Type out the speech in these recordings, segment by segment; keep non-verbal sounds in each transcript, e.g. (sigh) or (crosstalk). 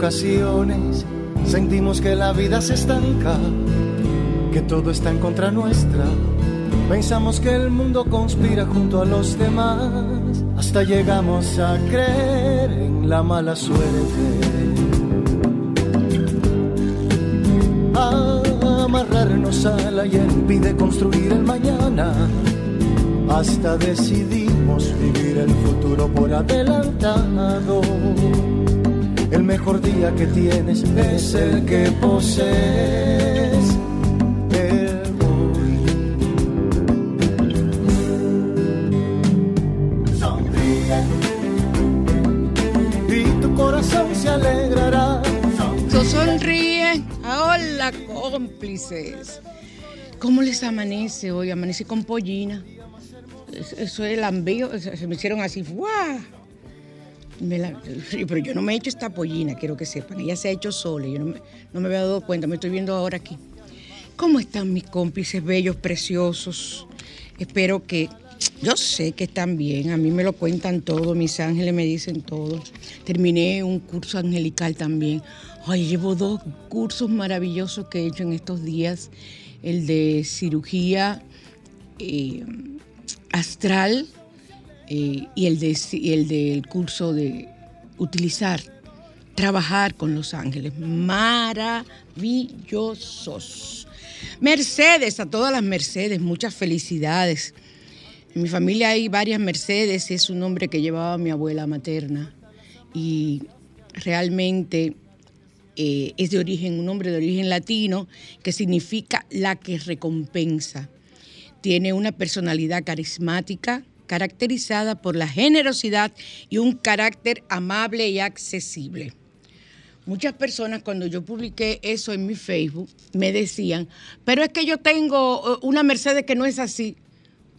Ocasiones Sentimos que la vida se estanca, que todo está en contra nuestra. Pensamos que el mundo conspira junto a los demás. Hasta llegamos a creer en la mala suerte. Amarrarnos a la y impide construir el mañana. Hasta decidimos vivir el futuro por adelantado el mejor día que tienes es el que posees. Sonríe y tu corazón se alegrará. Sonríe. Hola, cómplices. ¿Cómo les amanece hoy? Amanece con pollina. Eso es el ambío. Se me hicieron así. ¡Guau! (laughs) pero yo no me he hecho esta pollina, quiero que sepan. Ella se ha hecho sola, yo no me, no me había dado cuenta, me estoy viendo ahora aquí. ¿Cómo están mis cómplices bellos, preciosos? Espero que, yo sé que están bien, a mí me lo cuentan todo, mis ángeles me dicen todo. Terminé un curso angelical también. Ay, llevo dos cursos maravillosos que he hecho en estos días. El de cirugía eh, astral eh, y, el, de, el del curso de utilizar, trabajar con los ángeles. Maravillosos. Mercedes, a todas las Mercedes, muchas felicidades. En mi familia hay varias Mercedes, es un nombre que llevaba mi abuela materna y realmente eh, es de origen, un nombre de origen latino que significa la que recompensa. Tiene una personalidad carismática, caracterizada por la generosidad y un carácter amable y accesible. Muchas personas cuando yo publiqué eso en mi Facebook me decían, pero es que yo tengo eh, una Mercedes que no es así.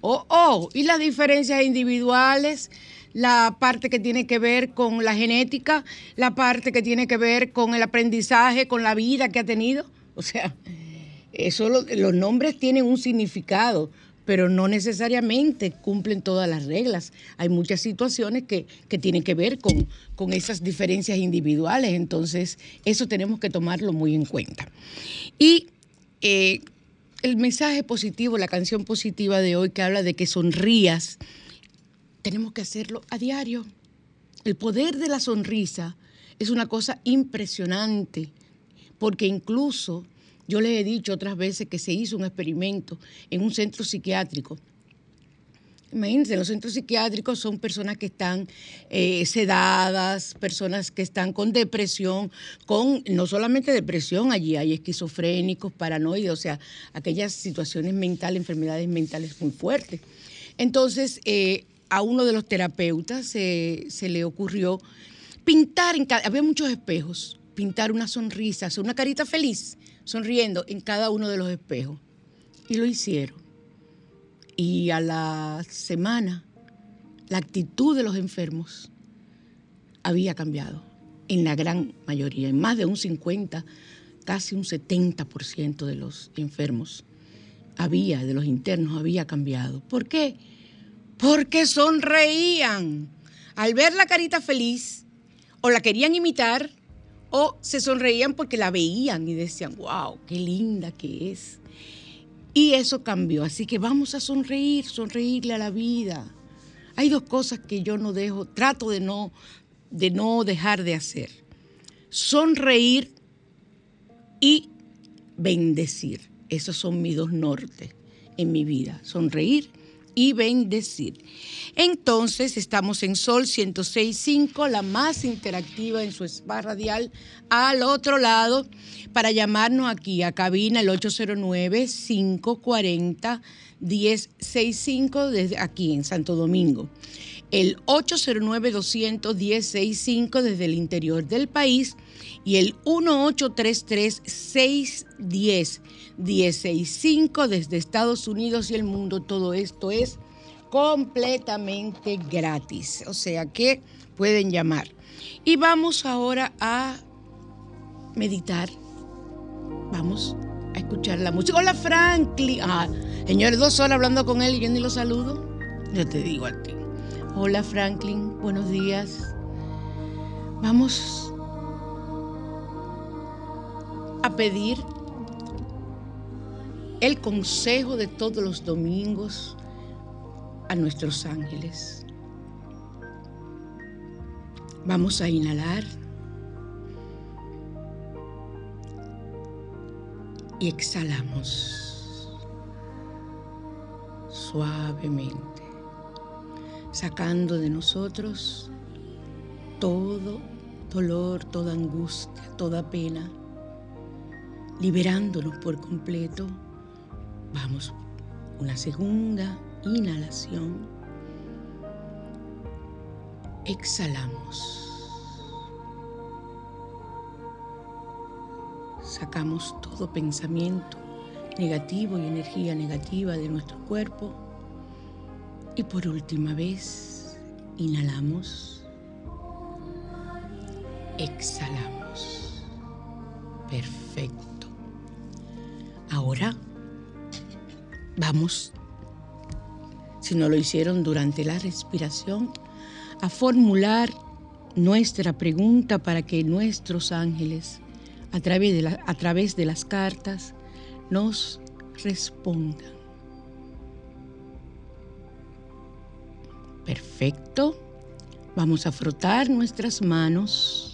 Oh, oh, y las diferencias individuales, la parte que tiene que ver con la genética, la parte que tiene que ver con el aprendizaje, con la vida que ha tenido. O sea, eso los nombres tienen un significado pero no necesariamente cumplen todas las reglas. Hay muchas situaciones que, tienen que ver con, con, esas diferencias individuales, entonces eso tenemos que tomarlo muy en cuenta. Y eh, el mensaje positivo, la canción positiva de hoy que habla de que sonrías, tenemos que hacerlo a diario. El poder de la sonrisa es una cosa impresionante, porque incluso yo les he dicho otras veces que se hizo un experimento en un centro psiquiátrico. Imagínense, los centros psiquiátricos son personas que están eh, sedadas, personas que están con depresión, con no solamente depresión, allí hay esquizofrénicos, paranoides, o sea, aquellas situaciones mentales, enfermedades mentales muy fuertes. Entonces, eh, a uno de los terapeutas se, le ocurrió pintar, en había muchos espejos, pintar una sonrisa, una carita feliz, sonriendo en cada uno de los espejos. Y lo hicieron. Y a la semana, la actitud de los enfermos había cambiado, en la gran mayoría, en más de un 50, casi un 70% de los enfermos había, de los internos, había cambiado. ¿Por qué? Porque sonreían. Al ver la carita feliz, o la querían imitar, o se sonreían porque la veían y decían, wow, qué linda que es. Y eso cambió. Así que vamos a sonreír, sonreírle a la vida. Hay dos cosas que yo no dejo, trato de no, de no dejar de hacer. Sonreír y bendecir. Esos son mis dos nortes en mi vida, sonreír y bendecir. Entonces estamos en Sol 106.5, la más interactiva en su spa radial, al otro lado, para llamarnos aquí a cabina el 809-540-1065 desde aquí en Santo Domingo. El 809-210-65 desde el interior del país y el 1833-610 165 desde Estados Unidos y el mundo. Todo esto es completamente gratis. O sea que pueden llamar. Y vamos ahora a meditar. Vamos a escuchar la música. Hola Franklin. Ah, señores, dos horas hablando con él y yo ni lo saludo. Yo te digo a ti. Hola Franklin, buenos días. Vamos a pedir el consejo de todos los domingos a nuestros ángeles. Vamos a inhalar y exhalamos suavemente, sacando de nosotros todo dolor, toda angustia, toda pena, liberándonos por completo Vamos, una segunda inhalación. Exhalamos. Sacamos todo pensamiento negativo y energía negativa de nuestro cuerpo. Y por última vez, inhalamos. Exhalamos. Perfecto. Ahora Vamos, si no lo hicieron durante la respiración, a formular nuestra pregunta para que nuestros ángeles, a través de, a través de las cartas, nos respondan. Perfecto. Vamos a frotar nuestras manos,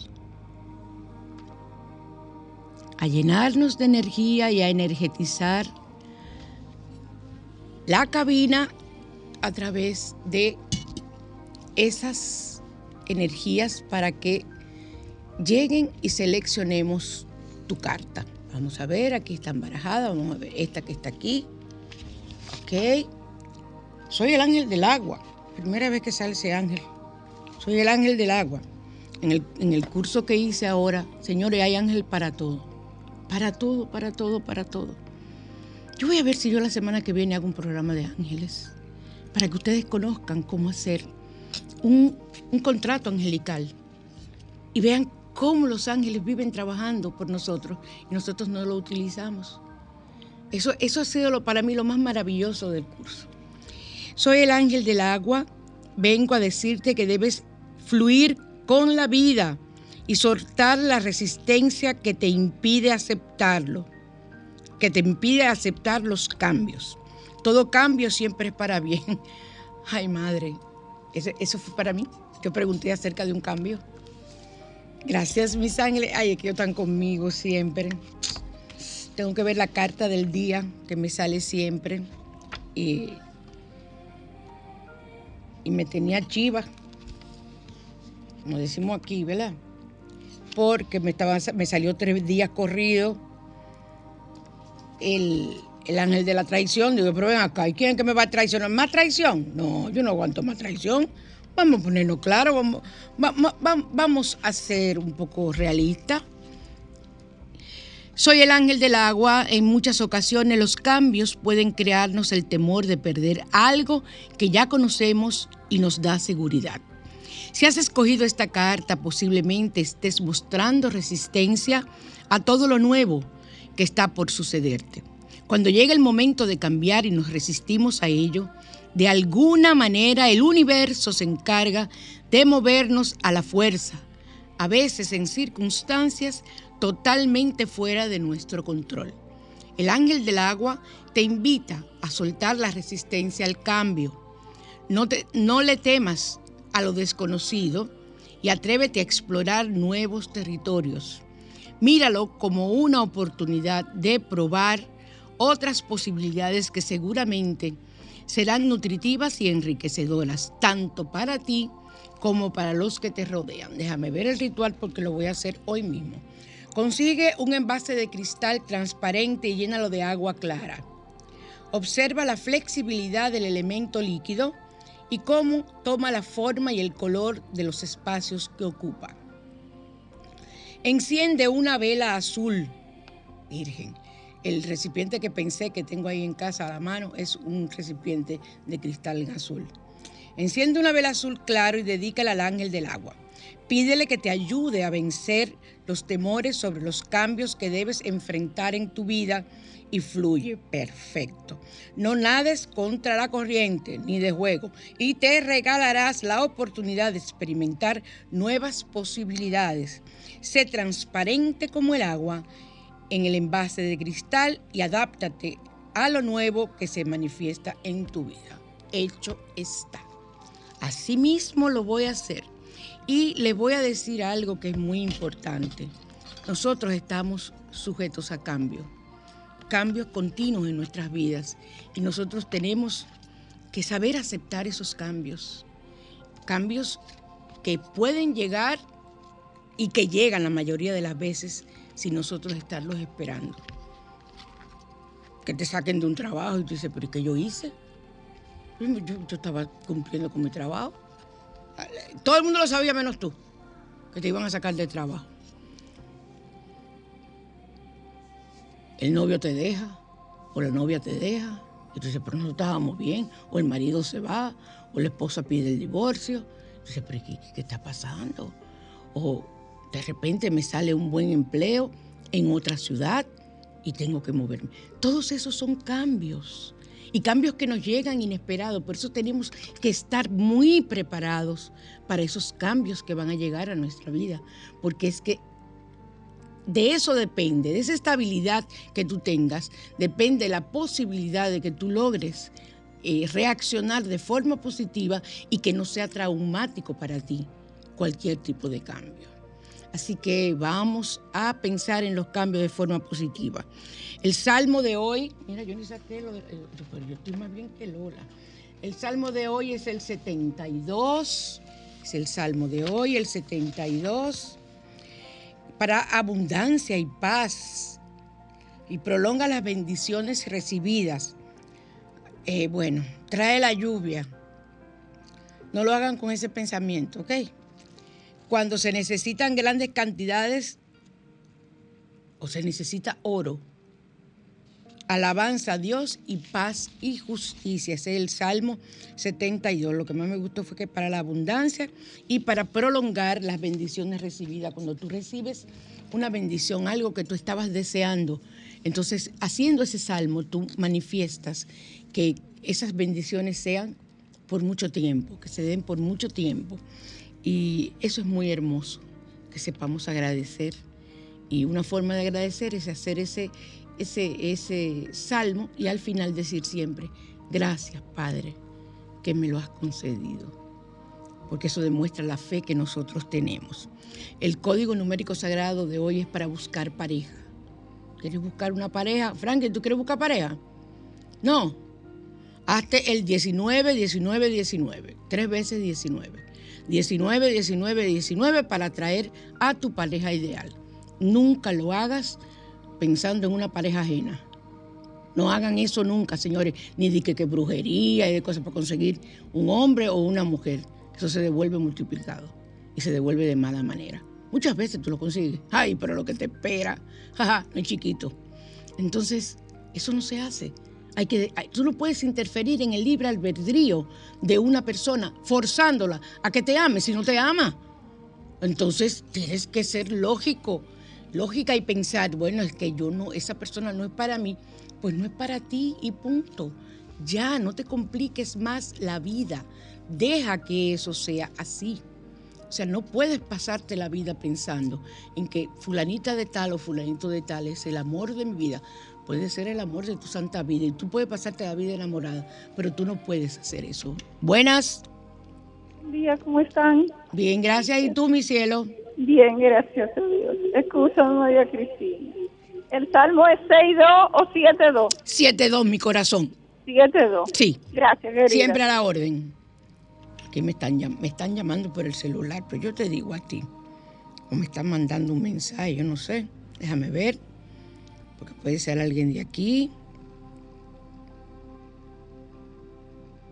a llenarnos de energía y a energetizar la cabina a través de esas energías para que lleguen y seleccionemos tu carta. Vamos a ver, aquí está embarajada, vamos a ver esta que está aquí. Ok. Soy el ángel del agua. Primera vez que sale ese ángel. Soy el ángel del agua. En el, en el curso que hice ahora, señores, hay ángel para todo. Para todo, para todo, para todo. Yo voy a ver si yo la semana que viene hago un programa de ángeles para que ustedes conozcan cómo hacer un, contrato angelical y vean cómo los ángeles viven trabajando por nosotros y nosotros no lo utilizamos. Eso, eso ha sido lo, para mí lo más maravilloso del curso. Soy el ángel del agua, vengo a decirte que debes fluir con la vida y soltar la resistencia que te impide aceptarlo que te impide aceptar los cambios. Todo cambio siempre es para bien. (laughs) Ay, madre, eso, fue para mí. Yo pregunté acerca de un cambio. Gracias, mis ángeles. Ay, es que están conmigo siempre. Tengo que ver la carta del día que me sale siempre. Y, y me tenía chiva, como decimos aquí, ¿verdad? Porque me, estaba, me salió tres días corridos el, el ángel de la traición. Digo, pero ven acá, ¿y quién que me va a traicionar? ¿Más traición? No, yo no aguanto más traición. Vamos a ponernos claro, vamos, vamos a ser un poco realistas. Soy el ángel del agua. En muchas ocasiones los cambios pueden crearnos el temor de perder algo que ya conocemos y nos da seguridad. Si has escogido esta carta, posiblemente estés mostrando resistencia a todo lo nuevo que está por sucederte. Cuando llega el momento de cambiar y nos resistimos a ello, de alguna manera el universo se encarga de movernos a la fuerza, a veces en circunstancias totalmente fuera de nuestro control. El ángel del agua te invita a soltar la resistencia al cambio. No, te, no le temas a lo desconocido y atrévete a explorar nuevos territorios. Míralo como una oportunidad de probar otras posibilidades que seguramente serán nutritivas y enriquecedoras, tanto para ti como para los que te rodean. Déjame ver el ritual porque lo voy a hacer hoy mismo. Consigue un envase de cristal transparente y llénalo de agua clara. Observa la flexibilidad del elemento líquido y cómo toma la forma y el color de los espacios que ocupa. Enciende una vela azul, virgen. El recipiente que pensé que tengo ahí en casa a la mano es un recipiente de cristal azul. Enciende una vela azul claro y dedícala al ángel del agua. Pídele que te ayude a vencer los temores sobre los cambios que debes enfrentar en tu vida y fluye perfecto. No nades contra la corriente ni de juego y te regalarás la oportunidad de experimentar nuevas posibilidades. Sé transparente como el agua en el envase de cristal y adáptate a lo nuevo que se manifiesta en tu vida. Hecho está. Asimismo lo voy a hacer. Y le voy a decir algo que es muy importante. Nosotros estamos sujetos a cambio cambios continuos en nuestras vidas y nosotros tenemos que saber aceptar esos cambios. Cambios que pueden llegar y que llegan la mayoría de las veces sin nosotros estarlos esperando. Que te saquen de un trabajo y tú dices, pero ¿qué yo hice? Yo, yo estaba cumpliendo con mi trabajo. Todo el mundo lo sabía menos tú, que te iban a sacar del trabajo. el novio te deja o la novia te deja. Y tú dices, pero no estábamos bien. O el marido se va, o la esposa pide el divorcio. Dices, pero ¿qué, ¿qué está pasando? O de repente me sale un buen empleo en otra ciudad y tengo que moverme. Todos esos son cambios y cambios que nos llegan inesperados. Por eso tenemos que estar muy preparados para esos cambios que van a llegar a nuestra vida, porque es que de eso depende, de esa estabilidad que tú tengas, depende la posibilidad de que tú logres eh, reaccionar de forma positiva y que no sea traumático para ti cualquier tipo de cambio. Así que vamos a pensar en los cambios de forma positiva. El salmo de hoy, mira, yo ni saqué lo de, pero yo estoy más bien que Lola. El salmo de hoy es el 72, es el salmo de hoy, el 72 para abundancia y paz y prolonga las bendiciones recibidas. Eh, bueno, trae la lluvia. No lo hagan con ese pensamiento, ¿ok? Cuando se necesitan grandes cantidades o se necesita oro, alabanza a Dios y paz y justicia. Ese es el Salmo 72. Lo que más me gustó fue que para la abundancia y para prolongar las bendiciones recibidas. Cuando tú recibes una bendición, algo que tú estabas deseando, entonces haciendo ese salmo tú manifiestas que esas bendiciones sean por mucho tiempo, que se den por mucho tiempo. Y eso es muy hermoso, que sepamos agradecer. Y una forma de agradecer es hacer ese, ese, ese salmo y al final decir siempre, gracias Padre, que me lo has concedido, porque eso demuestra la fe que nosotros tenemos. El código numérico sagrado de hoy es para buscar pareja. ¿Quieres buscar una pareja? Frank, ¿tú quieres buscar pareja? No. Hazte el 19, 19, 19. Tres veces 19. 19, 19, 19 para atraer a tu pareja ideal. Nunca lo hagas pensando en una pareja ajena. No hagan eso nunca, señores, ni de que, que brujería y de cosas para conseguir un hombre o una mujer. Eso se devuelve multiplicado y se devuelve de mala manera. Muchas veces tú lo consigues. Ay, pero lo que te espera, jaja, no es chiquito. Entonces, eso no se hace. Hay que, tú no puedes interferir en el libre albedrío de una persona forzándola a que te ame si no te ama. Entonces tienes que ser lógico, lógica y pensar, bueno, es que yo no, esa persona no es para mí, pues no es para ti y punto. Ya, no te compliques más la vida. Deja que eso sea así. O sea, no puedes pasarte la vida pensando en que fulanita de tal o fulanito de tal es el amor de mi vida. Puede ser el amor de tu santa vida y tú puedes pasarte la vida enamorada, pero tú no puedes hacer eso. Buenas. Buen día, ¿cómo están? Bien, gracias. ¿Y tú, mi cielo? Bien, gracias a Dios. Escucha, María Cristina. ¿El salmo es 6-2 o 7-2? 7-2, mi corazón. 7-2. Sí. Gracias, querida. Siempre a la orden. Aquí me están, me están llamando por el celular, pero yo te digo a ti. O me están mandando un mensaje, yo no sé. Déjame ver. Porque puede ser alguien de aquí.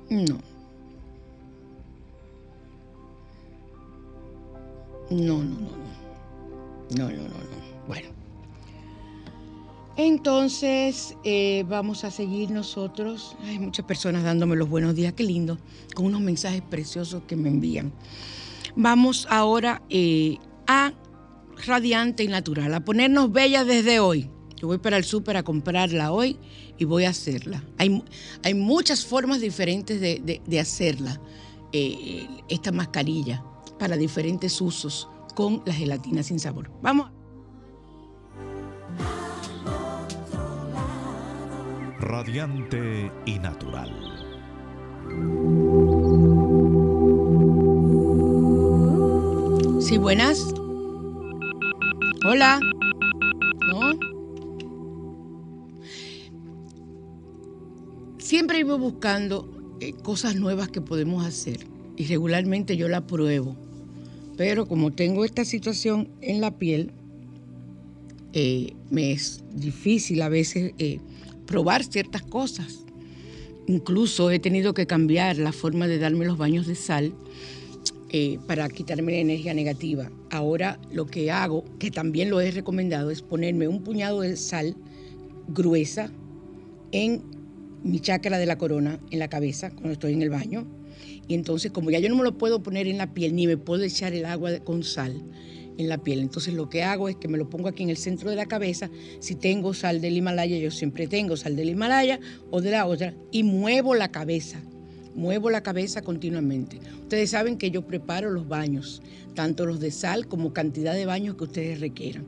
No. No, no, no, no. No, no, no, no. Bueno. Entonces, eh, vamos a seguir nosotros. Hay muchas personas dándome los buenos días, qué lindo, con unos mensajes preciosos que me envían. Vamos ahora eh, a Radiante y Natural, a ponernos bellas desde hoy. Yo voy para el súper a comprarla hoy y voy a hacerla. Hay, hay muchas formas diferentes de, de, hacerla, eh, esta mascarilla, para diferentes usos con la gelatina sin sabor. Vamos. radiante y natural. Sí, buenas. Hola. Siempre iba buscando eh, cosas nuevas que podemos hacer y regularmente yo la pruebo. Pero como tengo esta situación en la piel, eh, me es difícil a veces eh, probar ciertas cosas. Incluso he tenido que cambiar la forma de darme los baños de sal eh, para quitarme la energía negativa. Ahora lo que hago, que también lo he recomendado, es ponerme un puñado de sal gruesa en mi chakra de la corona, en la cabeza, cuando estoy en el baño. Y entonces, como ya yo no me lo puedo poner en la piel, ni me puedo echar el agua con sal, en la piel. Entonces lo que hago es que me lo pongo aquí en el centro de la cabeza. Si tengo sal del Himalaya, yo siempre tengo sal del Himalaya o de la otra, y muevo la cabeza. Muevo la cabeza continuamente. Ustedes saben que yo preparo los baños, tanto los de sal como cantidad de baños que ustedes requieran.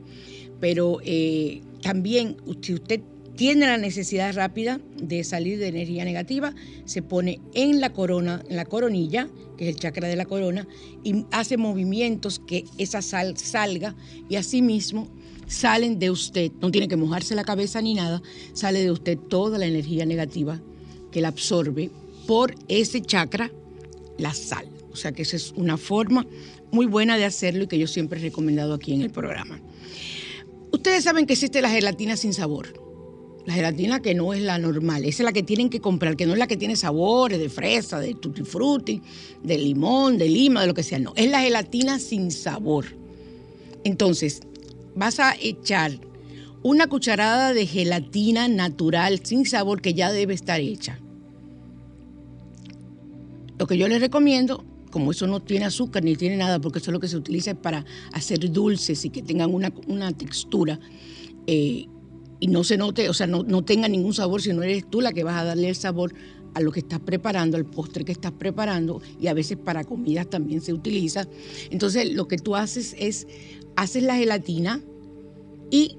Pero eh, también, si usted tiene la necesidad rápida de salir de energía negativa, se pone en la corona, en la coronilla, que es el chakra de la corona, y hace movimientos que esa sal salga y asimismo salen de usted, no tiene que mojarse la cabeza ni nada, sale de usted toda la energía negativa que la absorbe por ese chakra, la sal. O sea que esa es una forma muy buena de hacerlo y que yo siempre he recomendado aquí en el programa. Ustedes saben que existe la gelatina sin sabor la gelatina que no es la normal, esa es la que tienen que comprar, que no es la que tiene sabores de fresa, de tutti frutti, de limón, de lima, de lo que sea, no, es la gelatina sin sabor. Entonces, vas a echar una cucharada de gelatina natural sin sabor que ya debe estar hecha. Lo que yo les recomiendo, como eso no tiene azúcar ni tiene nada, porque eso es lo que se utiliza para hacer dulces y que tengan una, textura, eh, y no se note, o sea, no, no tenga ningún sabor, si no eres tú la que vas a darle el sabor a lo que estás preparando, al postre que estás preparando, y a veces para comidas también se utiliza. Entonces, lo que tú haces es, haces la gelatina y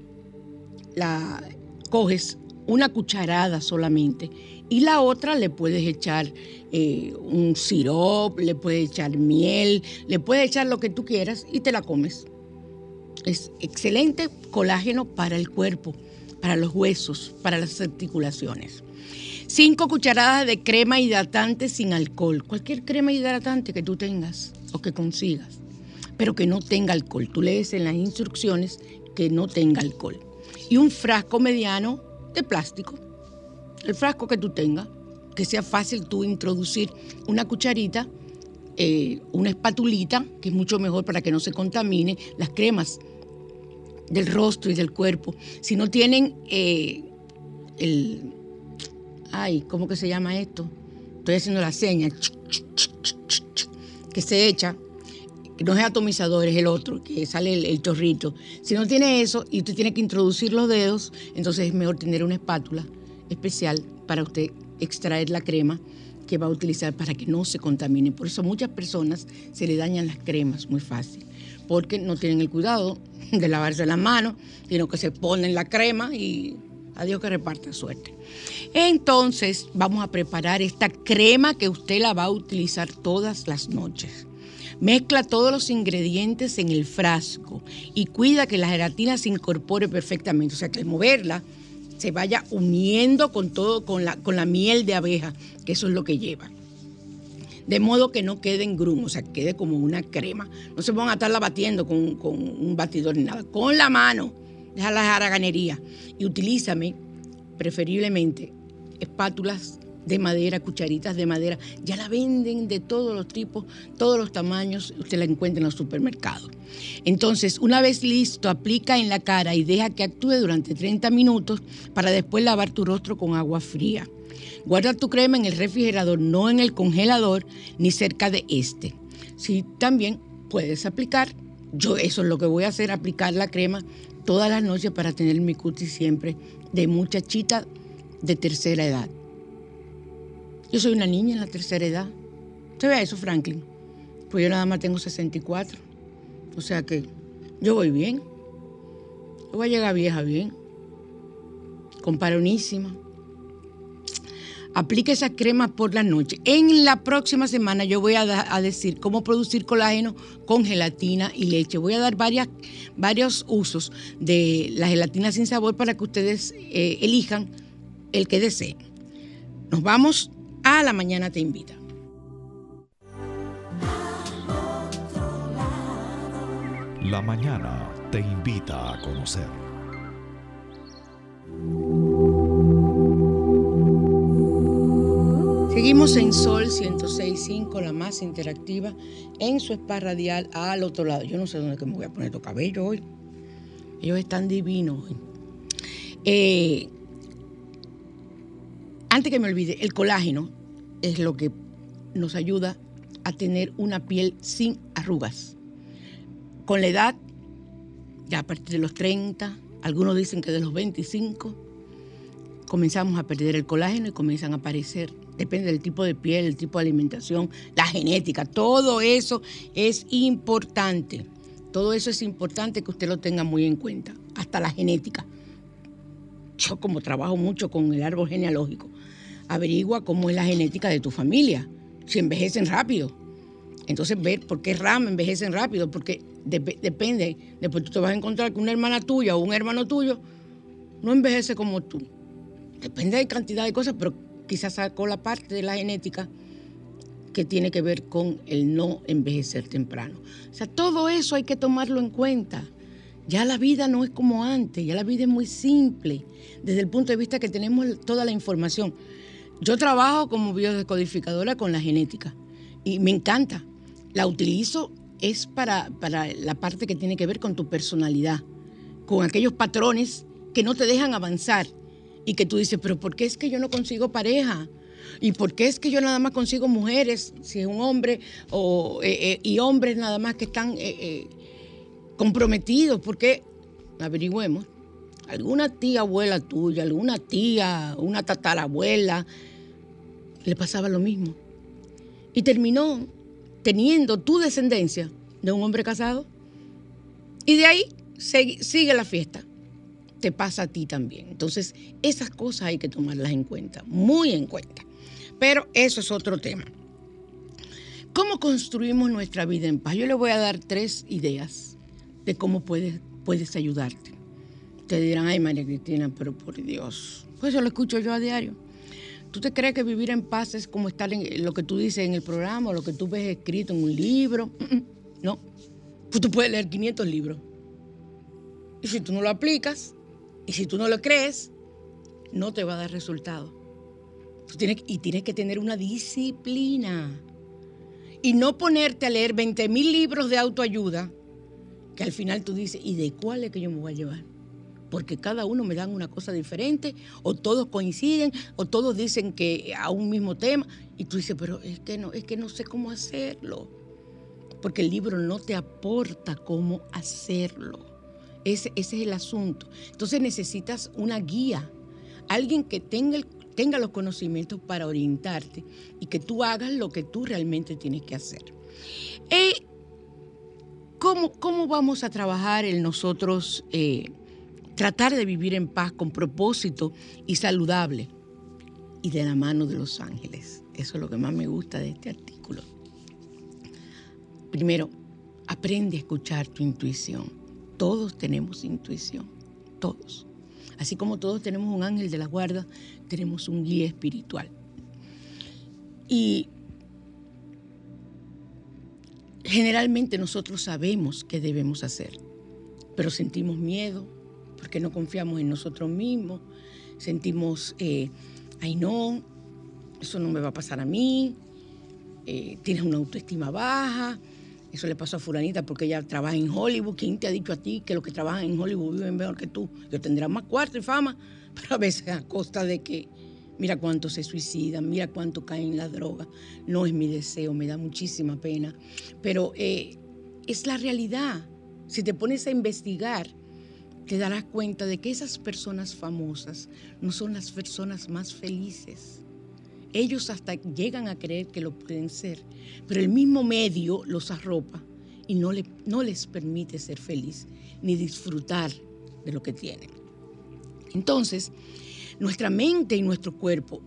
la coges una cucharada solamente, y la otra le puedes echar eh, un sirop, le puedes echar miel, le puedes echar lo que tú quieras y te la comes. Es excelente colágeno para el cuerpo para los huesos, para las articulaciones. Cinco cucharadas de crema hidratante sin alcohol. Cualquier crema hidratante que tú tengas o que consigas, pero que no tenga alcohol. Tú lees en las instrucciones que no tenga alcohol. Y un frasco mediano de plástico. el frasco que tú tengas, que sea fácil tú introducir una cucharita, eh, una espatulita, que es mucho mejor para que no se contamine, las cremas del rostro y del cuerpo. Si no tienen eh, el... Ay, ¿cómo que se llama esto? Estoy haciendo la seña. Que se echa no es atomizador, es el otro, que sale el, chorrito. Si no tiene eso y usted tiene que introducir los dedos, entonces es mejor tener una espátula especial para usted extraer la crema que va a utilizar para que no se contamine. Por eso a muchas personas se le dañan las cremas muy fácil, porque no tienen el cuidado de lavarse las manos, sino que se ponen la crema y adiós que reparta suerte. Entonces vamos a preparar esta crema que usted la va a utilizar todas las noches. Mezcla todos los ingredientes en el frasco y cuida que la gelatina se incorpore perfectamente. O sea, que al moverla se vaya uniendo con todo, con la, con la miel de abeja, que eso es lo que lleva. De modo que no quede en grumo, o sea, que quede como una crema. No se pongan a estarla batiendo con, con un batidor ni nada. Con la mano, deja la haraganería y utilízame preferiblemente espátulas de madera, cucharitas de madera. Ya la venden de todos los tipos, todos los tamaños, usted la encuentra en los supermercados. Entonces, una vez listo, aplica en la cara y deja que actúe durante 30 minutos para después lavar tu rostro con agua fría. Guarda tu crema en el refrigerador, no en el congelador ni cerca de este. Si también puedes aplicar, yo eso es lo que voy a hacer, aplicar la crema todas las noches para tener mi cutis siempre de muchachita de tercera edad. Yo soy una niña en la tercera edad. ¿Usted ve eso, Franklin? Pues yo nada más tengo 64. O sea que yo voy bien. Yo voy a llegar vieja bien. Comparonísima. Aplique esa crema por la noche. En la próxima semana yo voy a, decir cómo producir colágeno con gelatina y leche. Voy a dar varios usos de la gelatina sin sabor para que ustedes eh, elijan el que deseen. Nos vamos a la mañana te invita. La mañana te invita a conocer. Seguimos en Sol 106.5, la más interactiva, en su spa radial al otro lado. Yo no sé dónde que me voy a poner tu cabello hoy. Ellos están divinos. Eh, antes que me olvide, el colágeno es lo que nos ayuda a tener una piel sin arrugas. Con la edad, ya a partir de los 30, algunos dicen que de los 25, comenzamos a perder el colágeno y comienzan a aparecer. Depende del tipo de piel, el tipo de alimentación, la genética, todo eso es importante. Todo eso es importante que usted lo tenga muy en cuenta, hasta la genética. Yo como trabajo mucho con el árbol genealógico, averigua cómo es la genética de tu familia, si envejecen rápido. Entonces ver por qué rama envejecen rápido, porque depende, después tú te vas a encontrar que una hermana tuya o un hermano tuyo no envejece como tú. Depende de cantidad de cosas, pero quizás sacó la parte de la genética que tiene que ver con el no envejecer temprano. O sea, todo eso hay que tomarlo en cuenta. Ya la vida no es como antes, ya la vida es muy simple, desde el punto de vista que tenemos toda la información. Yo trabajo como biodescodificadora con la genética y me encanta. La utilizo es para, para la parte que tiene que ver con tu personalidad, con aquellos patrones que no te dejan avanzar y que tú dices, pero ¿por qué es que yo no consigo pareja? ¿Y por qué es que yo nada más consigo mujeres, si es un hombre, o, eh, eh, y hombres nada más que están eh, comprometidos? ¿Por qué? Averigüemos. Alguna tía abuela tuya, alguna tía, una tatarabuela, le pasaba lo mismo. Y terminó teniendo tu descendencia de un hombre casado. Y de ahí sigue la fiesta. Te pasa a ti también. Entonces, esas cosas hay que tomarlas en cuenta, muy en cuenta. Pero eso es otro tema. ¿Cómo construimos nuestra vida en paz? Yo le voy a dar tres ideas de cómo puedes, puedes ayudarte. Te dirán, ay María Cristina, pero por Dios. Pues eso lo escucho yo a diario. ¿Tú te crees que vivir en paz es como estar en lo que tú dices en el programa lo que tú ves escrito en un libro? No. Pues tú puedes leer 500 libros. Y si tú no lo aplicas, y si tú no lo crees, no te va a dar resultado. y tienes que tener una disciplina. Y no ponerte a leer 20 mil libros de autoayuda que al final tú dices, ¿y de cuál es que yo me voy a llevar? Porque cada uno me dan una cosa diferente, o todos coinciden, o todos dicen que a un mismo tema, y tú dices, pero es que no, es que no sé cómo hacerlo. Porque el libro no te aporta cómo hacerlo. Ese, ese es el asunto. Entonces necesitas una guía, alguien que tenga el tenga los conocimientos para orientarte y que tú hagas lo que tú realmente tienes que hacer. Eh, ¿cómo, ¿cómo, vamos a trabajar en nosotros eh, tratar de vivir en paz con propósito y saludable? Y de la mano de los ángeles. Eso es lo que más me gusta de este artículo. Primero, aprende a escuchar tu intuición. Todos tenemos intuición, todos. Así como todos tenemos un ángel de la guarda, tenemos un guía espiritual. Y generalmente nosotros sabemos qué debemos hacer, pero sentimos miedo porque no confiamos en nosotros mismos, sentimos, eh, ay no, eso no me va a pasar a mí, eh, tienes una autoestima baja, eso le pasó a Furanita porque ella trabaja en Hollywood. ¿Quién te ha dicho a ti que los que trabajan en Hollywood viven mejor que tú? Yo tendrá más cuarto y fama, (laughs) pero a veces a costa de que mira cuánto se suicidan, mira cuánto caen en la droga. No es mi deseo, me da muchísima pena. Pero eh, es la realidad. Si te pones a investigar, te darás cuenta de que esas personas famosas no son las personas más felices. Ellos hasta llegan a creer que lo pueden ser, pero el mismo medio los arropa y no, no les permite ser feliz ni disfrutar de lo que tienen. Entonces, nuestra mente y nuestro cuerpo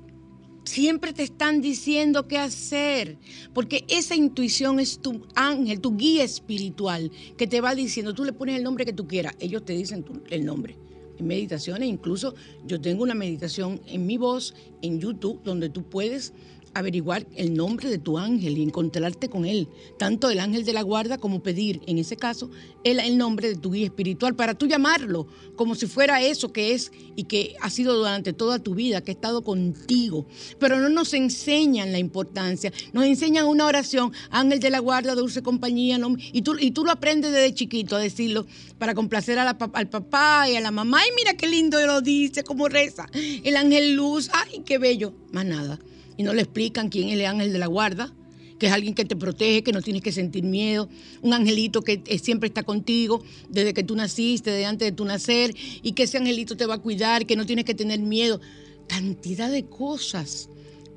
siempre te están diciendo qué hacer, porque esa intuición es tu ángel, tu guía espiritual, que te va diciendo, tú le pones el nombre que tú quieras, ellos te dicen el nombre en meditaciones. Incluso yo tengo una meditación en mi voz en YouTube donde tú puedes averiguar el nombre de tu ángel y encontrarte con él, tanto el ángel de la guarda como pedir, en ese caso, el, el, nombre de tu guía espiritual, para tú llamarlo como si fuera eso que es y que ha sido durante toda tu vida, que ha estado contigo. Pero no nos enseñan la importancia, nos enseñan una oración, ángel de la guarda, dulce compañía, y, tú, y tú lo aprendes desde chiquito a decirlo para complacer al papá y a la mamá. Ay, mira qué lindo lo dice, cómo reza. El ángel luz, ay, qué bello. Más nada y no le explican quién es el ángel de la guarda, que es alguien que te protege, que no tienes que sentir miedo, un angelito que siempre está contigo desde que tú naciste, desde antes de tu nacer, y que ese angelito te va a cuidar, que no tienes que tener miedo. Cantidad de cosas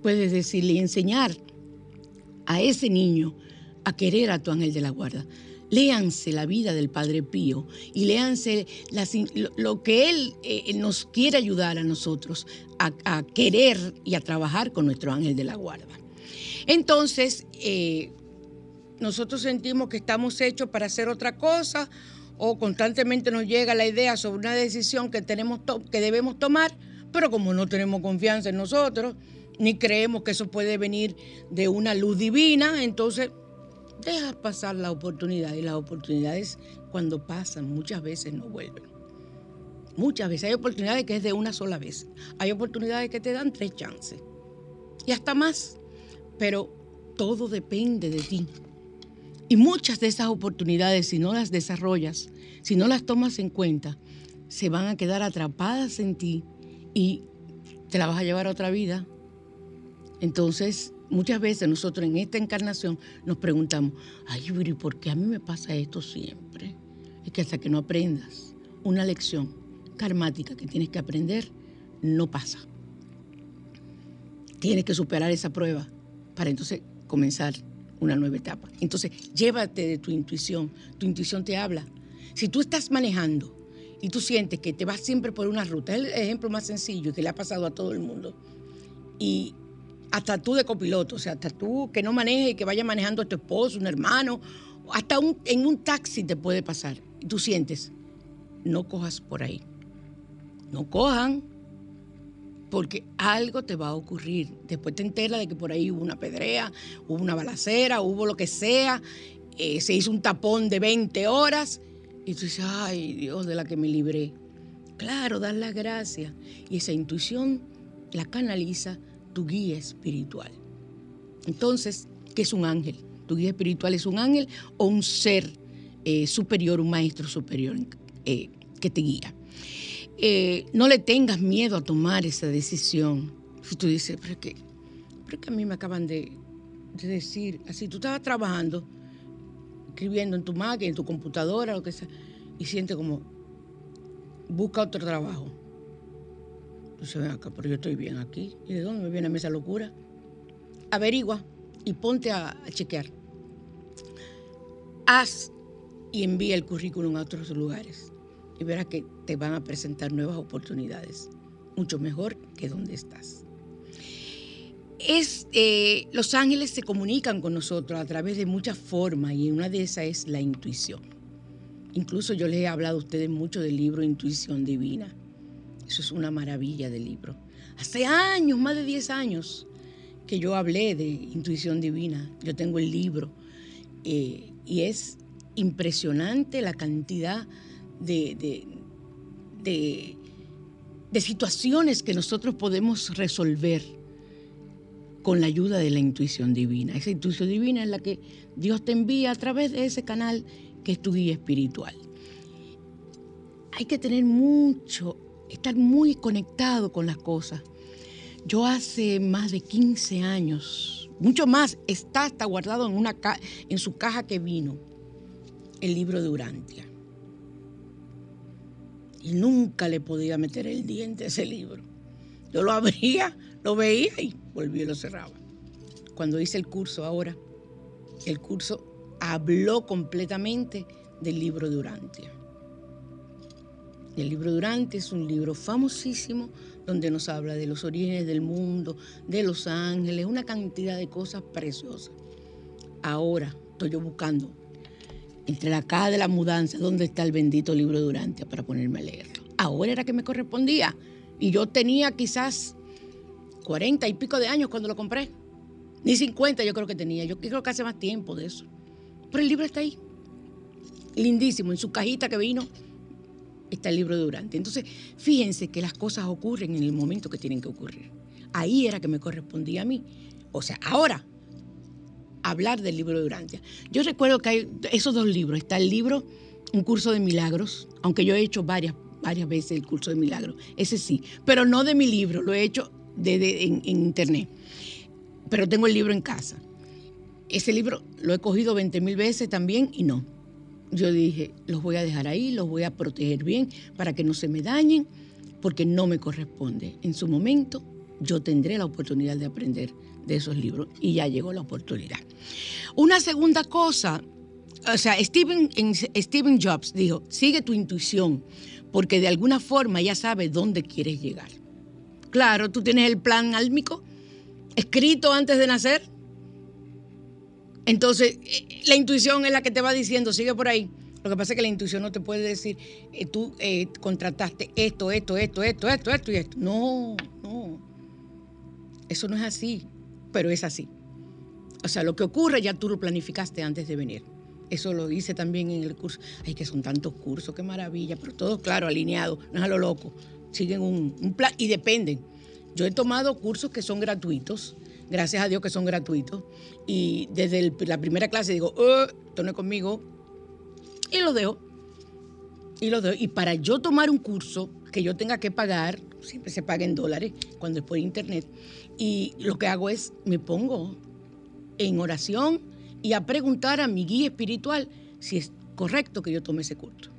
puedes decirle y enseñar a ese niño a querer a tu ángel de la guarda. Léanse la vida del Padre Pío y léanse lo, que Él eh, nos quiere ayudar a nosotros a, querer y a trabajar con nuestro ángel de la guarda. Entonces, eh, nosotros sentimos que estamos hechos para hacer otra cosa o constantemente nos llega la idea sobre una decisión que, tenemos que debemos tomar, pero como no tenemos confianza en nosotros, ni creemos que eso puede venir de una luz divina, entonces dejas pasar la oportunidad y las oportunidades cuando pasan muchas veces no vuelven. Muchas veces hay oportunidades que es de una sola vez. Hay oportunidades que te dan tres chances y hasta más. Pero todo depende de ti. Y muchas de esas oportunidades, si no las desarrollas, si no las tomas en cuenta, se van a quedar atrapadas en ti y te la vas a llevar a otra vida. Entonces, muchas veces nosotros en esta encarnación nos preguntamos, ay, Yuri, ¿por qué a mí me pasa esto siempre? Es que hasta que no aprendas una lección karmática que tienes que aprender, no pasa. Tienes que superar esa prueba para entonces comenzar una nueva etapa. Entonces, llévate de tu intuición. Tu intuición te habla. Si tú estás manejando y tú sientes que te vas siempre por una ruta, es el ejemplo más sencillo que le ha pasado a todo el mundo. Y hasta tú de copiloto, o sea, hasta tú que no manejes y que vaya manejando a tu esposo, un hermano, hasta un, en un taxi te puede pasar. Y tú sientes, no cojas por ahí. No cojan, porque algo te va a ocurrir. Después te enteras de que por ahí hubo una pedrea, hubo una balacera, hubo lo que sea, eh, se hizo un tapón de 20 horas y tú dices, ay Dios de la que me libré. Claro, das las gracias y esa intuición la canaliza tu guía espiritual. Entonces, ¿qué es un ángel? Tu guía espiritual es un ángel o un ser eh, superior, un maestro superior eh, que te guía. Eh, no le tengas miedo a tomar esa decisión. Si tú dices, pero que, pero que a mí me acaban de, de decir, así tú estabas trabajando, escribiendo en tu máquina, en tu computadora, lo que sea, y sientes como, busca otro trabajo. Entonces, ven acá, pero yo estoy bien aquí. ¿Y de dónde me viene esa locura? Averigua y ponte a, chequear. Haz y envía el currículum a otros lugares y verás que te van a presentar nuevas oportunidades, mucho mejor que donde estás. Es, eh, los ángeles se comunican con nosotros a través de muchas formas y una de esas es la intuición. Incluso yo les he hablado a ustedes mucho del libro Intuición Divina. Eso es una maravilla del libro. Hace años, más de 10 años, que yo hablé de Intuición Divina. Yo tengo el libro eh, y es impresionante la cantidad de, de, de, situaciones que nosotros podemos resolver con la ayuda de la intuición divina. Esa intuición divina es la que Dios te envía a través de ese canal que es tu guía espiritual. Hay que tener mucho, estar muy conectado con las cosas. Yo hace más de 15 años, mucho más, está hasta guardado en, una en su caja que vino, el libro de Urantia. Y nunca le podía meter el diente a ese libro. Yo lo abría, lo veía y volví y lo cerraba. Cuando hice el curso ahora, el curso habló completamente del libro de Urantia. El libro de Urantia es un libro famosísimo donde nos habla de los orígenes del mundo, de los ángeles, una cantidad de cosas preciosas. Ahora estoy yo buscando entre la caja de la mudanza, ¿dónde está el bendito libro de Urantia para ponerme a leerlo? Ahora era que me correspondía. Y yo tenía quizás 40 y pico de años cuando lo compré. Ni 50 yo creo que tenía. Yo creo que hace más tiempo de eso. Pero el libro está ahí. Lindísimo. En su cajita que vino está el libro de Durante. Entonces, fíjense que las cosas ocurren en el momento que tienen que ocurrir. Ahí era que me correspondía a mí. O sea, ahora hablar del libro de Durante. Yo recuerdo que hay esos dos libros. Está el libro Un curso de milagros, aunque yo he hecho varias, varias veces el curso de milagros. Ese sí, pero no de mi libro, lo he hecho de, en, en, internet. Pero tengo el libro en casa. Ese libro lo he cogido 20 mil veces también y no. Yo dije, los voy a dejar ahí, los voy a proteger bien para que no se me dañen, porque no me corresponde. En su momento yo tendré la oportunidad de aprender de esos libros y ya llegó la oportunidad. Una segunda cosa, o sea, Steven, Steven Jobs dijo, sigue tu intuición, porque de alguna forma ya sabes dónde quieres llegar. Claro, tú tienes el plan álmico escrito antes de nacer. Entonces, la intuición es la que te va diciendo, sigue por ahí. Lo que pasa es que la intuición no te puede decir, eh, tú eh, contrataste esto, esto, esto, esto, esto, esto y esto. No, no. Eso no es así, pero es así. O sea, lo que ocurre ya tú lo planificaste antes de venir. Eso lo hice también en el curso. Ay, que son tantos cursos, qué maravilla, pero todo claro, alineado, no es a lo loco. Siguen un plan y dependen. Yo he tomado cursos que son gratuitos, gracias a Dios que son gratuitos, y desde la primera clase digo, oh, esto no es conmigo, y lo dejo. Y lo dejo. Y para yo tomar un curso que yo tenga que pagar, siempre se paga en dólares cuando es por internet, y lo que hago es, me pongo en oración y a preguntar a mi guía espiritual si es correcto que yo tome ese curso.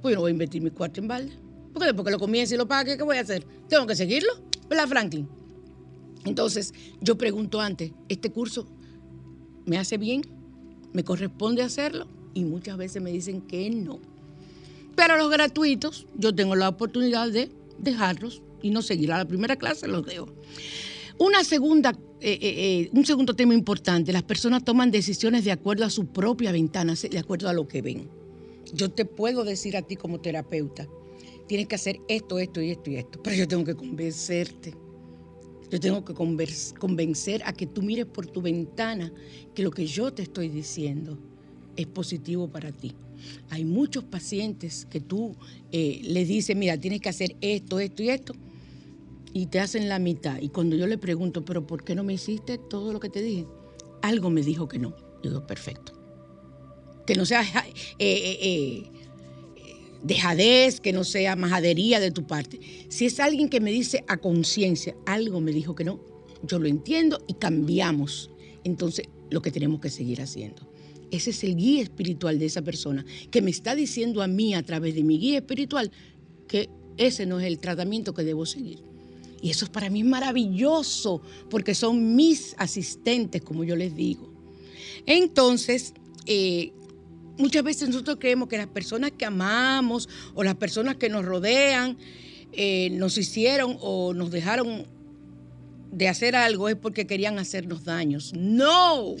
Pues yo no voy a invertir mi cuarto en balde. Porque después que lo comience y lo pague, ¿qué voy a hacer? Tengo que seguirlo, ¿verdad, Franklin? Entonces, yo pregunto antes, ¿este curso me hace bien? ¿Me corresponde hacerlo? Y muchas veces me dicen que no. Pero los gratuitos, yo tengo la oportunidad de dejarlos y no seguir a la primera clase, los dejo. Una segunda, eh, eh, un segundo tema importante, las personas toman decisiones de acuerdo a su propia ventana, de acuerdo a lo que ven. Yo te puedo decir a ti como terapeuta, tienes que hacer esto, esto y esto y esto, pero yo tengo que convencerte. Yo tengo que convencer a que tú mires por tu ventana que lo que yo te estoy diciendo es positivo para ti. Hay muchos pacientes que tú eh, les dices, mira, tienes que hacer esto, esto y esto, y te hacen la mitad. Y cuando yo le pregunto, pero ¿por qué no me hiciste todo lo que te dije? Algo me dijo que no. Yo digo, perfecto. Que no sea eh, eh, eh, dejadez, que no sea majadería de tu parte. Si es alguien que me dice a conciencia, algo me dijo que no, yo lo entiendo y cambiamos. Entonces, lo que tenemos que seguir haciendo. Ese es el guía espiritual de esa persona que me está diciendo a mí a través de mi guía espiritual que ese no es el tratamiento que debo seguir. Y eso es para mí maravilloso porque son mis asistentes, como yo les digo. Entonces, eh, muchas veces nosotros creemos que las personas que amamos o las personas que nos rodean eh, nos hicieron o nos dejaron de hacer algo es porque querían hacernos daños. No.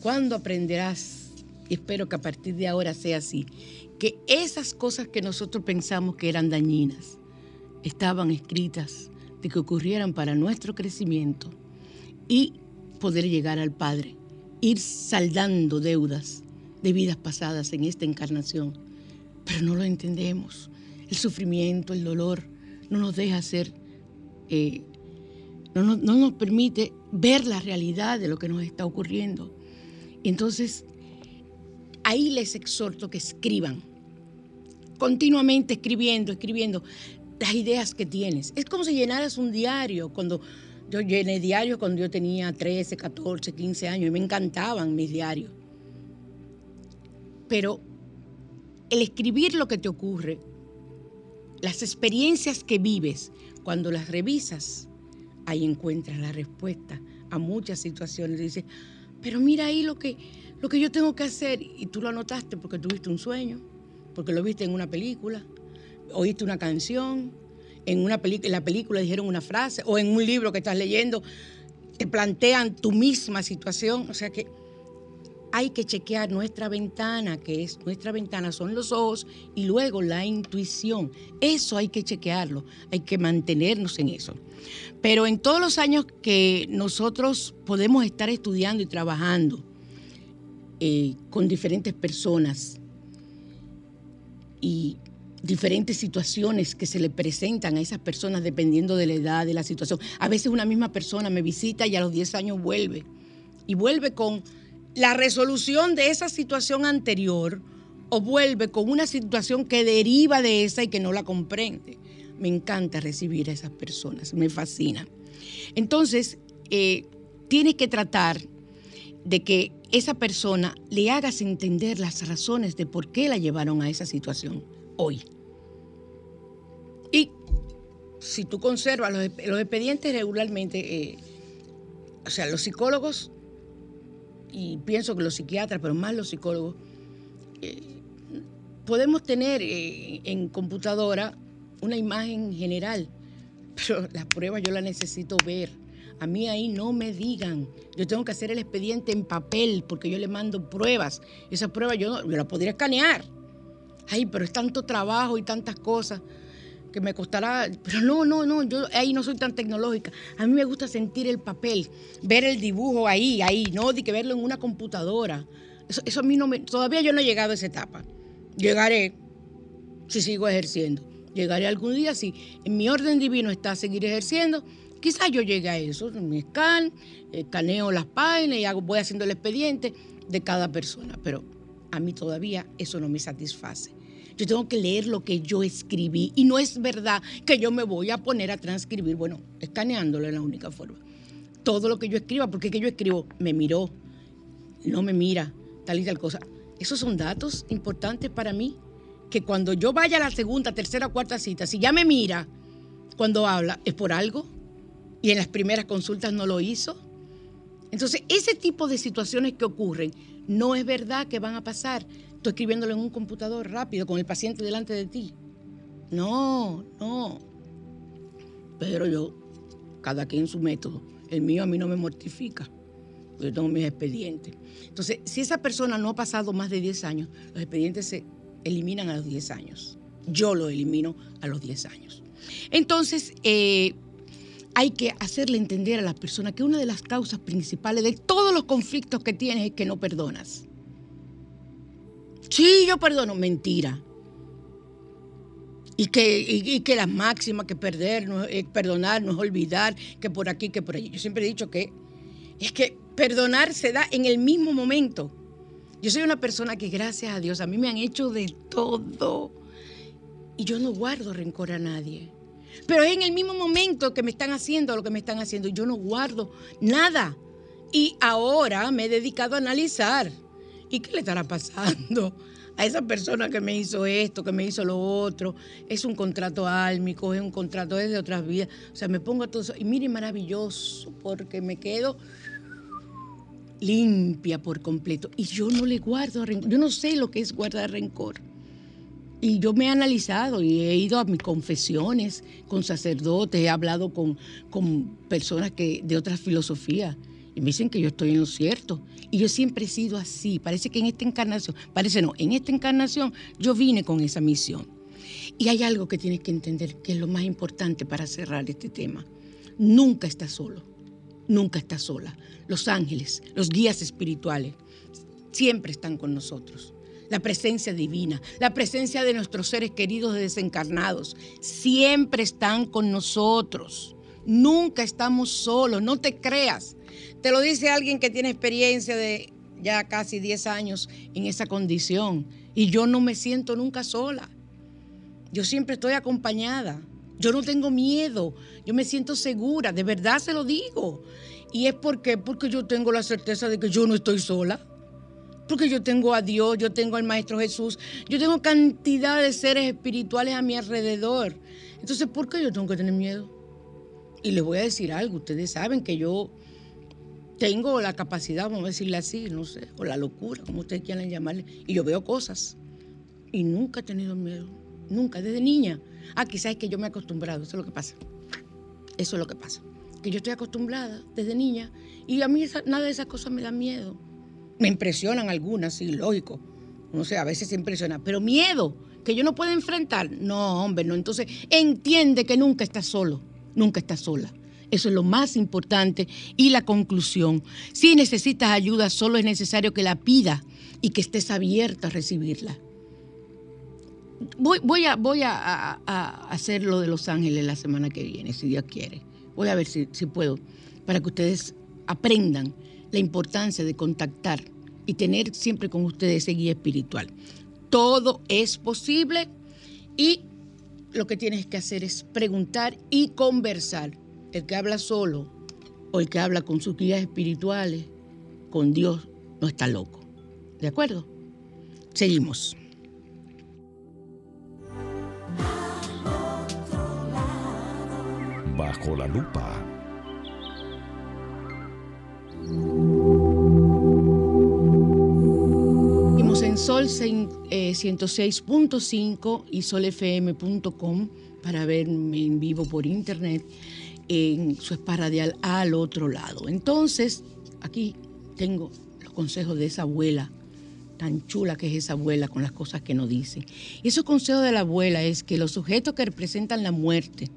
¿Cuándo aprenderás? Y espero que a partir de ahora sea así. Que esas cosas que nosotros pensamos que eran dañinas estaban escritas de que ocurrieran para nuestro crecimiento y poder llegar al Padre, ir saldando deudas de vidas pasadas en esta encarnación. Pero no lo entendemos. El sufrimiento, el dolor, no nos deja ser eh, no, nos permite ver la realidad de lo que nos está ocurriendo. Entonces, ahí les exhorto que escriban, continuamente escribiendo, escribiendo las ideas que tienes. Es como si llenaras un diario. Cuando yo llené diarios cuando yo tenía 13, 14, 15 años y me encantaban mis diarios. Pero el escribir lo que te ocurre, las experiencias que vives, cuando las revisas, ahí encuentras la respuesta a muchas situaciones. Dices, pero mira ahí lo que, lo que yo tengo que hacer. Y tú lo anotaste porque tuviste un sueño, porque lo viste en una película, oíste una canción, en, una en la película dijeron una frase, o en un libro que estás leyendo, te plantean tu misma situación. O sea que hay que chequear nuestra ventana, que es nuestra ventana son los ojos y luego la intuición. Eso hay que chequearlo, hay que mantenernos en eso. Pero en todos los años que nosotros podemos estar estudiando y trabajando eh, con diferentes personas y diferentes situaciones que se le presentan a esas personas dependiendo de la edad, de la situación. A veces una misma persona me visita y a los 10 años vuelve. Y vuelve con la resolución de esa situación anterior o vuelve con una situación que deriva de esa y que no la comprende. Me encanta recibir a esas personas, me fascina. Entonces, eh, tienes que tratar de que esa persona le hagas entender las razones de por qué la llevaron a esa situación hoy. Y si tú conservas los, expedientes regularmente, eh, o sea, los psicólogos y pienso que los psiquiatras, pero más los psicólogos, eh, podemos tener eh, en computadora una imagen general, (laughs) pero las pruebas yo las necesito ver. A mí ahí no me digan. Yo tengo que hacer el expediente en papel porque yo le mando pruebas. Esas pruebas yo, no, yo las podría escanear. Ay, pero es tanto trabajo y tantas cosas que me costará, pero no, no, no, yo ahí no soy tan tecnológica. A mí me gusta sentir el papel, ver el dibujo ahí, ahí, no de que verlo en una computadora. Eso, a mí no me, todavía yo no he llegado a esa etapa. Llegaré si sigo ejerciendo. Llegaré algún día si en mi orden divino está seguir ejerciendo. Quizás yo llegue a eso, mi scan, escaneo las páginas y hago, voy haciendo el expediente de cada persona, pero a mí todavía eso no me satisface. Yo tengo que leer lo que yo escribí y no es verdad que yo me voy a poner a transcribir, bueno, escaneándolo es la única forma. Todo lo que yo escriba, porque que yo escribo, me miró, no me mira, tal y tal cosa. Esos son datos importantes para mí, que cuando yo vaya a la segunda, tercera, cuarta cita, si ya me mira cuando habla, es por algo, y en las primeras consultas no lo hizo. Entonces, ese tipo de situaciones que ocurren, no es verdad que van a pasar tú escribiéndolo en un computador rápido con el paciente delante de ti. No, no. Pero yo, cada quien su método. El mío a mí no me mortifica. Yo tengo mis expedientes. Entonces, si esa persona no ha pasado más de 10 años, los expedientes se eliminan a los 10 años. Yo lo elimino a los 10 años. Entonces, eh, hay que hacerle entender a la persona que una de las causas principales de todos los conflictos que tienes es que no perdonas. Sí, yo perdono. Mentira. Y que, y, que la máxima que perder, no, es perdonar, no es olvidar, que por aquí, que por allí. Yo siempre he dicho que es que perdonar se da en el mismo momento. Yo soy una persona que gracias a Dios a mí me han hecho de todo y yo no guardo rencor a nadie. Pero es en el mismo momento que me están haciendo lo que me están haciendo. Yo no guardo nada. Y ahora me he dedicado a analizar. ¿Y qué le estará pasando a esa persona que me hizo esto, que me hizo lo otro? Es un contrato álmico, es un contrato desde otras vidas. O sea, me pongo todo eso. Y mire, maravilloso, porque me quedo limpia por completo. Y yo no le guardo rencor. Yo no sé lo que es guardar rencor. Y yo me he analizado y he ido a mis confesiones con sacerdotes, he hablado con, con personas que, de otras filosofías y me dicen que yo estoy en lo cierto. Y yo siempre he sido así. Parece que en esta encarnación, parece no, en esta encarnación yo vine con esa misión. Y hay algo que tienes que entender que es lo más importante para cerrar este tema. Nunca estás solo, nunca estás sola. Los ángeles, los guías espirituales, siempre están con nosotros la presencia divina, la presencia de nuestros seres queridos desencarnados. Siempre están con nosotros. Nunca estamos solos, no te creas. Te lo dice alguien que tiene experiencia de ya casi 10 años en esa condición. Y yo no me siento nunca sola. Yo siempre estoy acompañada. Yo no tengo miedo. Yo me siento segura. De verdad se lo digo. Y es porque, porque yo tengo la certeza de que yo no estoy sola. Porque yo tengo a Dios, yo tengo al Maestro Jesús, yo tengo cantidad de seres espirituales a mi alrededor. Entonces, ¿por qué yo tengo que tener miedo? Y les voy a decir algo, ustedes saben que yo tengo la capacidad, vamos a decirle así, no sé, o la locura, como ustedes quieran llamarle, y yo veo cosas. Y nunca he tenido miedo, nunca, desde niña. Ah, quizás es que yo me he acostumbrado, eso es lo que pasa. Eso es lo que pasa. Que yo estoy acostumbrada desde niña y a mí nada de esas cosas me da miedo. Me impresionan algunas, sí, lógico. No sé, a veces se impresiona, pero miedo que yo no puedo enfrentar. No, hombre, no. Entonces, entiende que nunca estás solo, nunca estás sola. Eso es lo más importante. Y la conclusión, si necesitas ayuda, solo es necesario que la pida y que estés abierta a recibirla. Voy, voy, a, voy a, hacer lo de Los Ángeles la semana que viene, si Dios quiere. Voy a ver si, si puedo, para que ustedes aprendan la importancia de contactar y tener siempre con ustedes ese guía espiritual. Todo es posible y lo que tienes que hacer es preguntar y conversar. El que habla solo o el que habla con sus guías espirituales, con Dios, no está loco. ¿De acuerdo? Seguimos. Bajo la lupa en Sol 106.5 eh, y solfm.com para verme en vivo por internet en su esparadial al otro lado. Entonces, aquí tengo los consejos de esa abuela, tan chula que es esa abuela con las cosas que nos dice. Y esos consejos de la abuela es que los sujetos que representan la muerte,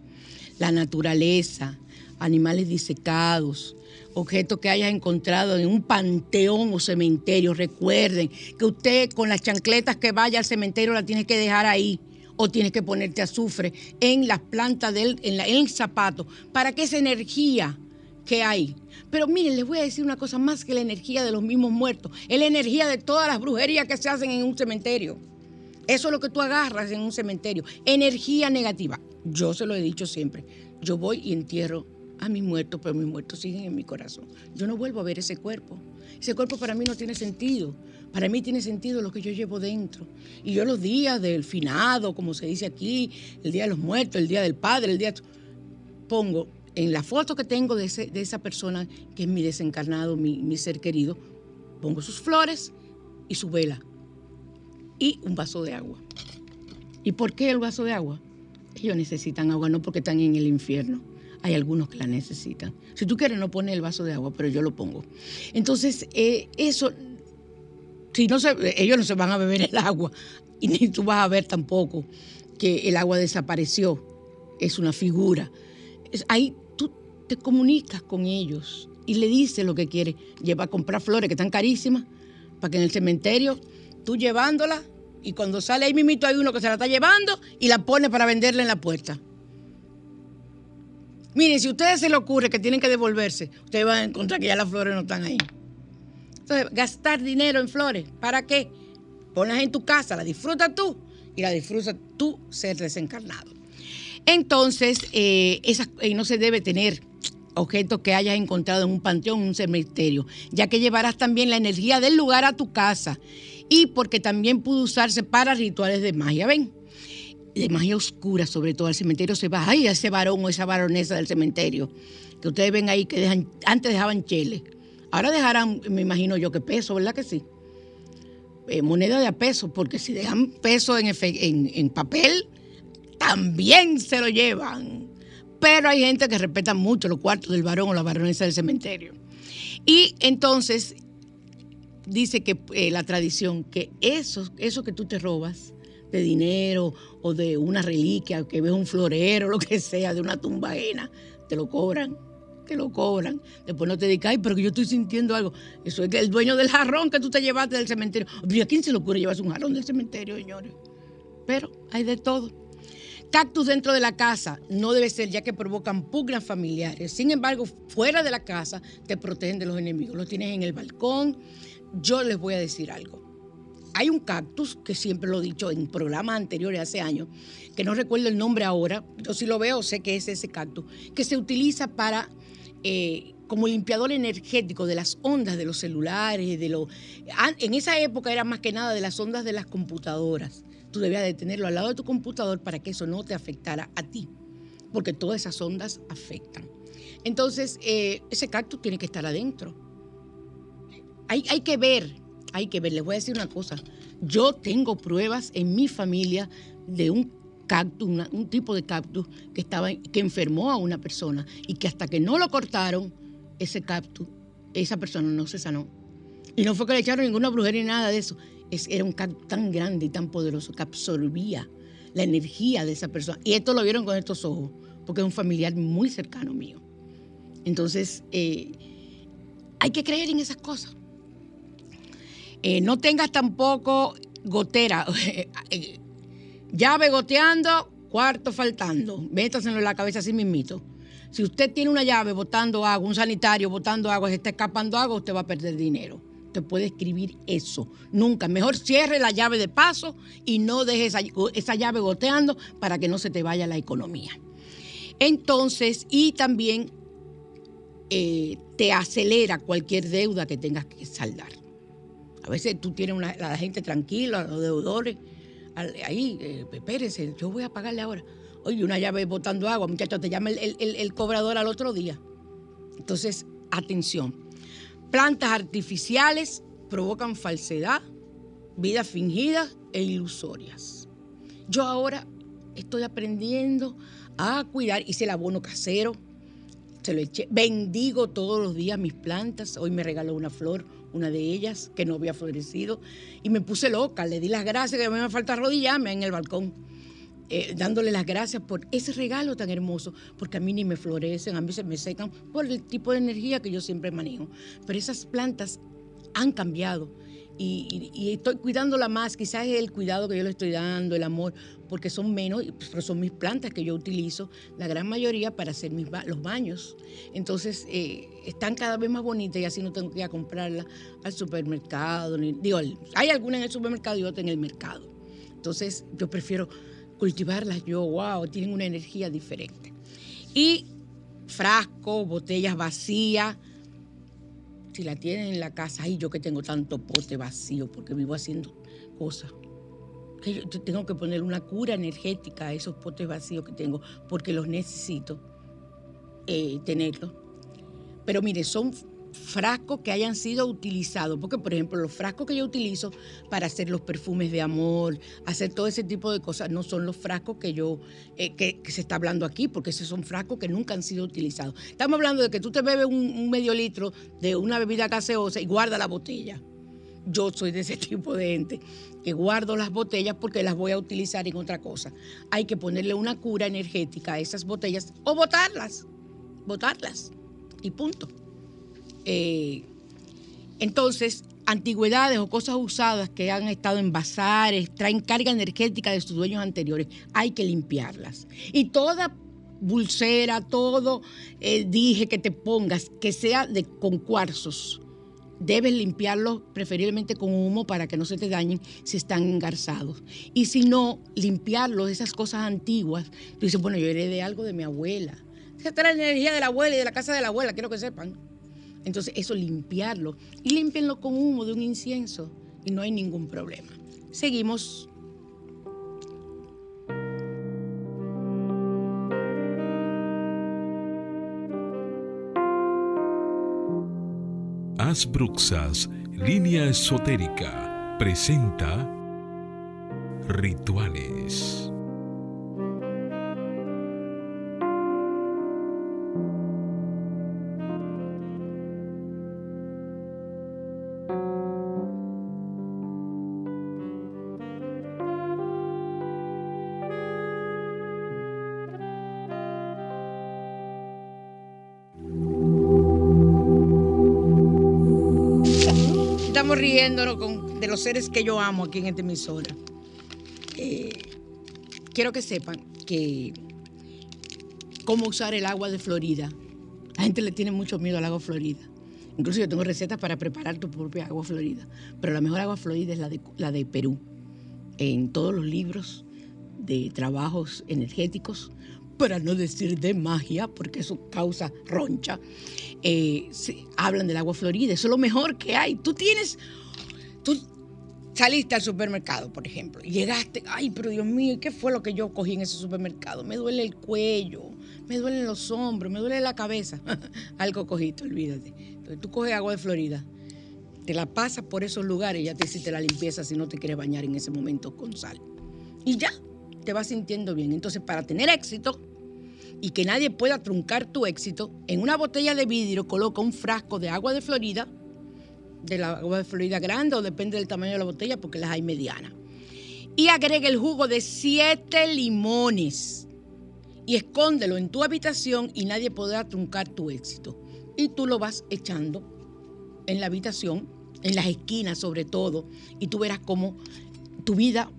la naturaleza, animales disecados, objetos que hayas encontrado en un panteón o cementerio, recuerden que usted con las chancletas que vaya al cementerio la tiene que dejar ahí o tienes que ponerte azufre en las plantas del en, en el zapato para que esa energía que hay. Pero miren, les voy a decir una cosa más que la energía de los mismos muertos, es la energía de todas las brujerías que se hacen en un cementerio. Eso es lo que tú agarras en un cementerio, energía negativa. Yo se lo he dicho siempre, yo voy y entierro a mis muertos, pero mis muertos siguen en mi corazón. Yo no vuelvo a ver ese cuerpo. Ese cuerpo para mí no tiene sentido. Para mí tiene sentido lo que yo llevo dentro. Y yo los días del finado, como se dice aquí, el día de los muertos, el día del padre, el día... Pongo en la foto que tengo de, esa persona, que es mi desencarnado, mi, mi ser querido, pongo sus flores y su vela. Y un vaso de agua. ¿Y por qué el vaso de agua? Ellos necesitan agua, no porque están en el infierno hay algunos que la necesitan. Si tú quieres, no pones el vaso de agua, pero yo lo pongo. Entonces, eh, eso, si no se, ellos no se van a beber el agua, y ni tú vas a ver tampoco que el agua desapareció. Es una figura. ahí tú te comunicas con ellos y le dices lo que quieres. Lleva a comprar flores que están carísimas, para que en el cementerio, tú llevándolas, Y cuando sale ahí mimito hay uno que se la está llevando y la pone para venderla en la puerta. Miren, si a ustedes se les ocurre que tienen que devolverse, ustedes van a encontrar que ya las flores no están ahí. Entonces, gastar dinero en flores, ¿para qué? Ponlas en tu casa, la disfrutas tú y la disfrutas tú ser desencarnado. Entonces, eh, eh, no se debe tener objetos que hayas encontrado en un panteón, en un cementerio, ya que llevarás también la energía del lugar a tu casa y porque también puede usarse para rituales de magia, ¿ven? De magia oscura, sobre todo al cementerio se va, ay, ese varón o esa varonesa del cementerio, que ustedes ven ahí que antes dejaban chele, ahora dejarán, me imagino yo que peso, ¿verdad que sí? Eh, moneda de a peso, porque si dejan peso en papel, también se lo llevan. Pero hay gente que respeta mucho los cuartos del varón o la varonesa del cementerio. Y entonces dice que eh, la tradición, que eso, eso que tú te robas de dinero o de una reliquia, que ves un florero, (laughs) lo que sea, de una tumba ajena, te lo cobran, te lo cobran. Después no te digas, ay, pero que yo estoy sintiendo algo. Eso es el dueño del jarrón que tú te llevaste del cementerio. ¿Y a quién se le ocurre llevarse un jarrón del cementerio, señores? Pero hay de todo. Cactus dentro de la casa no debe ser ya que provocan pugnas familiares. Sin embargo, fuera de la casa te protegen de los enemigos. Los tienes en el balcón. Yo les voy a decir algo. Hay un cactus que siempre lo he dicho en programas anteriores hace años, que no recuerdo el nombre ahora. Yo si lo veo sé que es ese cactus, que se utiliza para eh, como limpiador energético de las ondas de los celulares, de los. En esa época era más que nada de las ondas de las computadoras. Tú debías de tenerlo al lado de tu computador para que eso no te afectara a ti, porque todas esas ondas afectan. Entonces, eh, ese cactus tiene que estar adentro. Hay, hay que ver, hay que ver. Les voy a decir una cosa. Yo tengo pruebas en mi familia de un cactus, un tipo de cactus que, estaba, que enfermó a una persona y que hasta que no lo cortaron, ese cactus, esa persona no se sanó. Y no fue que le echaron ninguna brujería ni nada de eso. Es- era un cactus tan grande y tan poderoso que absorbía la energía de esa persona. Y esto lo vieron con estos ojos, porque es un familiar muy cercano mío. Entonces, eh, hay que creer en esas cosas. Eh, no tengas tampoco gotera, (laughs) eh, llave goteando, cuarto faltando. Métaselo en la cabeza así mismito. Si usted tiene una llave botando agua, un sanitario botando agua, se está escapando agua, usted va a perder dinero. Usted puede escribir eso. Nunca. Mejor cierre la llave de paso y no deje esa, llave goteando para que no se te vaya la economía. Entonces, y también eh, te acelera cualquier deuda que tengas que saldar. A veces tú tienes una, la gente tranquila, los deudores, ahí, eh, yo voy a pagarle ahora. Oye, una llave botando agua, muchachos, te llama el, el- el- el cobrador al otro día. Entonces, atención. Plantas artificiales provocan falsedad, vidas fingidas e ilusorias. Yo ahora estoy aprendiendo a cuidar, hice el abono casero, se lo eché. Bendigo todos los días mis plantas. Hoy me regaló una flor, una de ellas, que no había florecido. Y me puse loca. Le di las gracias, que mí me falta arrodillarme en el balcón. eh, dándole las gracias por ese regalo tan hermoso, porque a mí ni me florecen, a mí se me secan por el tipo de energía que yo siempre manejo. Pero esas plantas han cambiado y, estoy cuidándola más, quizás es el cuidado que yo le estoy dando, el amor, porque son menos, pero son mis plantas que yo utilizo, la gran mayoría para hacer mis los baños. Entonces eh, están cada vez más bonitas y así no tengo que ir a comprarlas al supermercado. ni- digo, hay algunas en el supermercado y otras en el mercado. Entonces yo prefiero cultivarlas yo, wow, tienen una energía diferente. Y frascos, botellas vacías, si la tienen en la casa, ay, yo que tengo tanto pote vacío porque vivo haciendo cosas. Que tengo que poner una cura energética a esos potes vacíos que tengo porque los necesito eh, tenerlos. Pero mire, son frascos que hayan sido utilizados, porque por ejemplo los frascos que yo utilizo para hacer los perfumes de amor, hacer todo ese tipo de cosas, no son los frascos que yo, eh, que, se está hablando aquí, porque esos son frascos que nunca han sido utilizados. Estamos hablando de que tú te bebes un, un medio litro de una bebida gaseosa y guarda la botella. Yo soy de ese (laughs) tipo de gente que guardo las botellas porque las voy a utilizar en otra cosa. Hay que ponerle una cura energética a esas botellas o botarlas, botarlas y punto. Eh, entonces, antigüedades o cosas usadas que han estado en bazares, traen carga energética de sus dueños anteriores, hay que limpiarlas. Y toda pulsera, todo eh, dije que te pongas, que sea de, con cuarzos, debes limpiarlos preferiblemente con humo para que no se te dañen si están engarzados. Y si no, limpiarlos, esas cosas antiguas. Tú dices, bueno, yo heredé algo de mi abuela. Esa es la energía de la abuela y de la casa de la abuela, quiero que sepan. Entonces, eso limpiarlo. Y límpienlo con humo de un incienso y no hay ningún problema. Seguimos. Asbruxas, línea esotérica, presenta Rituales. De los seres que yo amo aquí en esta emisora. Eh, quiero que sepan que cómo usar el agua de Florida. La gente le tiene mucho miedo al agua Florida. Incluso yo tengo recetas para preparar tu propia agua Florida. Pero la mejor agua Florida es la de, la de Perú. En todos los libros de trabajos energéticos, para no decir de magia, porque eso causa roncha, eh, se- hablan del agua Florida. Eso es lo mejor que hay. Tú tienes, saliste al supermercado, por ejemplo, y llegaste, ay, pero Dios mío, ¿qué fue lo que yo cogí en ese supermercado? Me duele el cuello, me duelen los hombros, me duele la cabeza. (laughs) Algo cogiste, olvídate. Entonces tú coges agua de Florida, te la pasas por esos lugares y ya te hiciste la limpieza si no te quieres bañar en ese momento con sal. Y ya, te vas sintiendo bien. Entonces, para tener éxito y que nadie pueda truncar tu éxito, en una botella de vidrio coloca un frasco de agua de Florida, de la agua de Florida grande o depende del tamaño de la botella porque las hay medianas. Y agrega el jugo de siete limones y escóndelo en tu habitación y nadie podrá truncar tu éxito. Y tú lo vas echando en la habitación, en las esquinas sobre todo, y tú verás cómo tu vida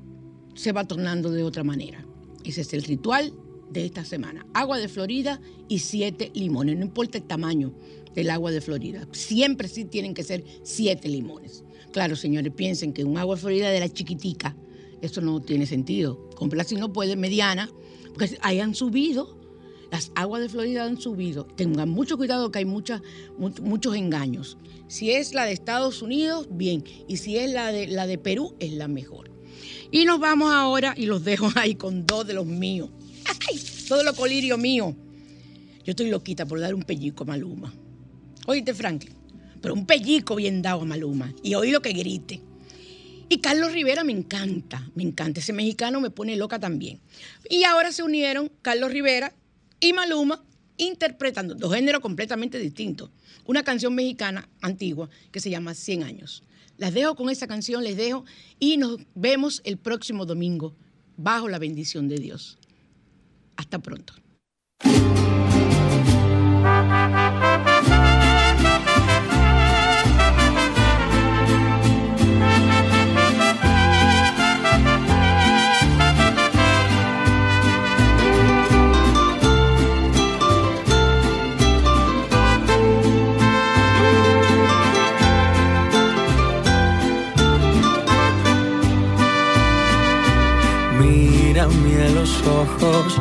se va tornando de otra manera. Ese es el ritual de esta semana. Agua de Florida y siete limones, no importa el tamaño del agua de Florida. Siempre sí tienen que ser siete limones. Claro, señores, piensen que un agua de Florida de la chiquitica, eso no tiene sentido. Comprar si no puede, mediana, porque ahí han subido. Las aguas de Florida han subido. Tengan mucho cuidado que hay muchas, mu- muchos engaños. Si es la de Estados Unidos, bien. Y si es la de, la de Perú, es la mejor. Y nos vamos ahora y los dejo (laughs) ahí con dos de los míos. Todo lo colirio mío. Yo estoy loquita por dar un pellico a Maluma. Oíste, Franklin. Pero un pellico bien dado a Maluma. Y oí lo que grite. Y Carlos Rivera me encanta, me encanta. Ese mexicano me pone loca también. Y ahora se unieron Carlos Rivera y Maluma interpretando dos géneros completamente distintos. Una canción mexicana antigua que se llama 100 años. Las dejo con esa canción, les dejo y nos vemos el próximo domingo bajo la bendición de Dios. Hasta pronto. Mírame a los ojos,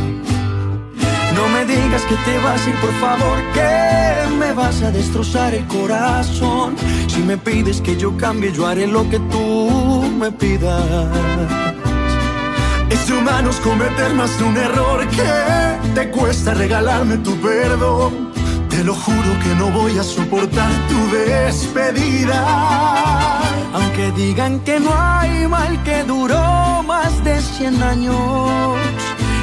No me digas que te vas a ir, por favor, que me vas a destrozar el corazón. Si me pides que yo cambie, yo haré lo que tú me pidas. Es de humanos cometer más de un error que te cuesta regalarme tu perdón. Te lo juro que no voy a soportar tu despedida. Aunque digan que no hay mal que duró más de 100 años.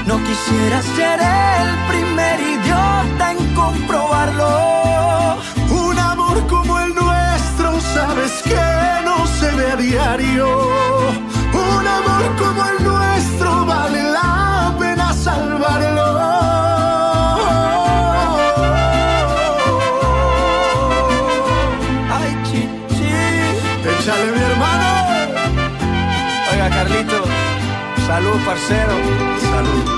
No quisiera ser el primer idiota en comprobarlo. Un amor como el nuestro, sabes que no se ve a diario. Un amor como el nuestro vale la pena salvarlo. Échale mi hermano. Oiga, Carlito. Salud, parcero. Salud.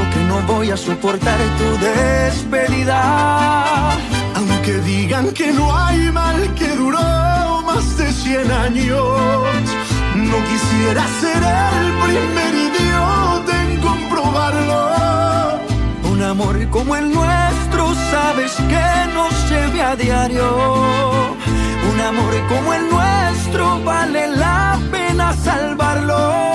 no voy a soportar tu despedida. Aunque digan que no hay mal que duró más de 100 años, no quisiera ser el primer idiota en comprobarlo. Un amor como el nuestro, sabes que no se ve a diario. Un amor como el nuestro vale la pena salvarlo.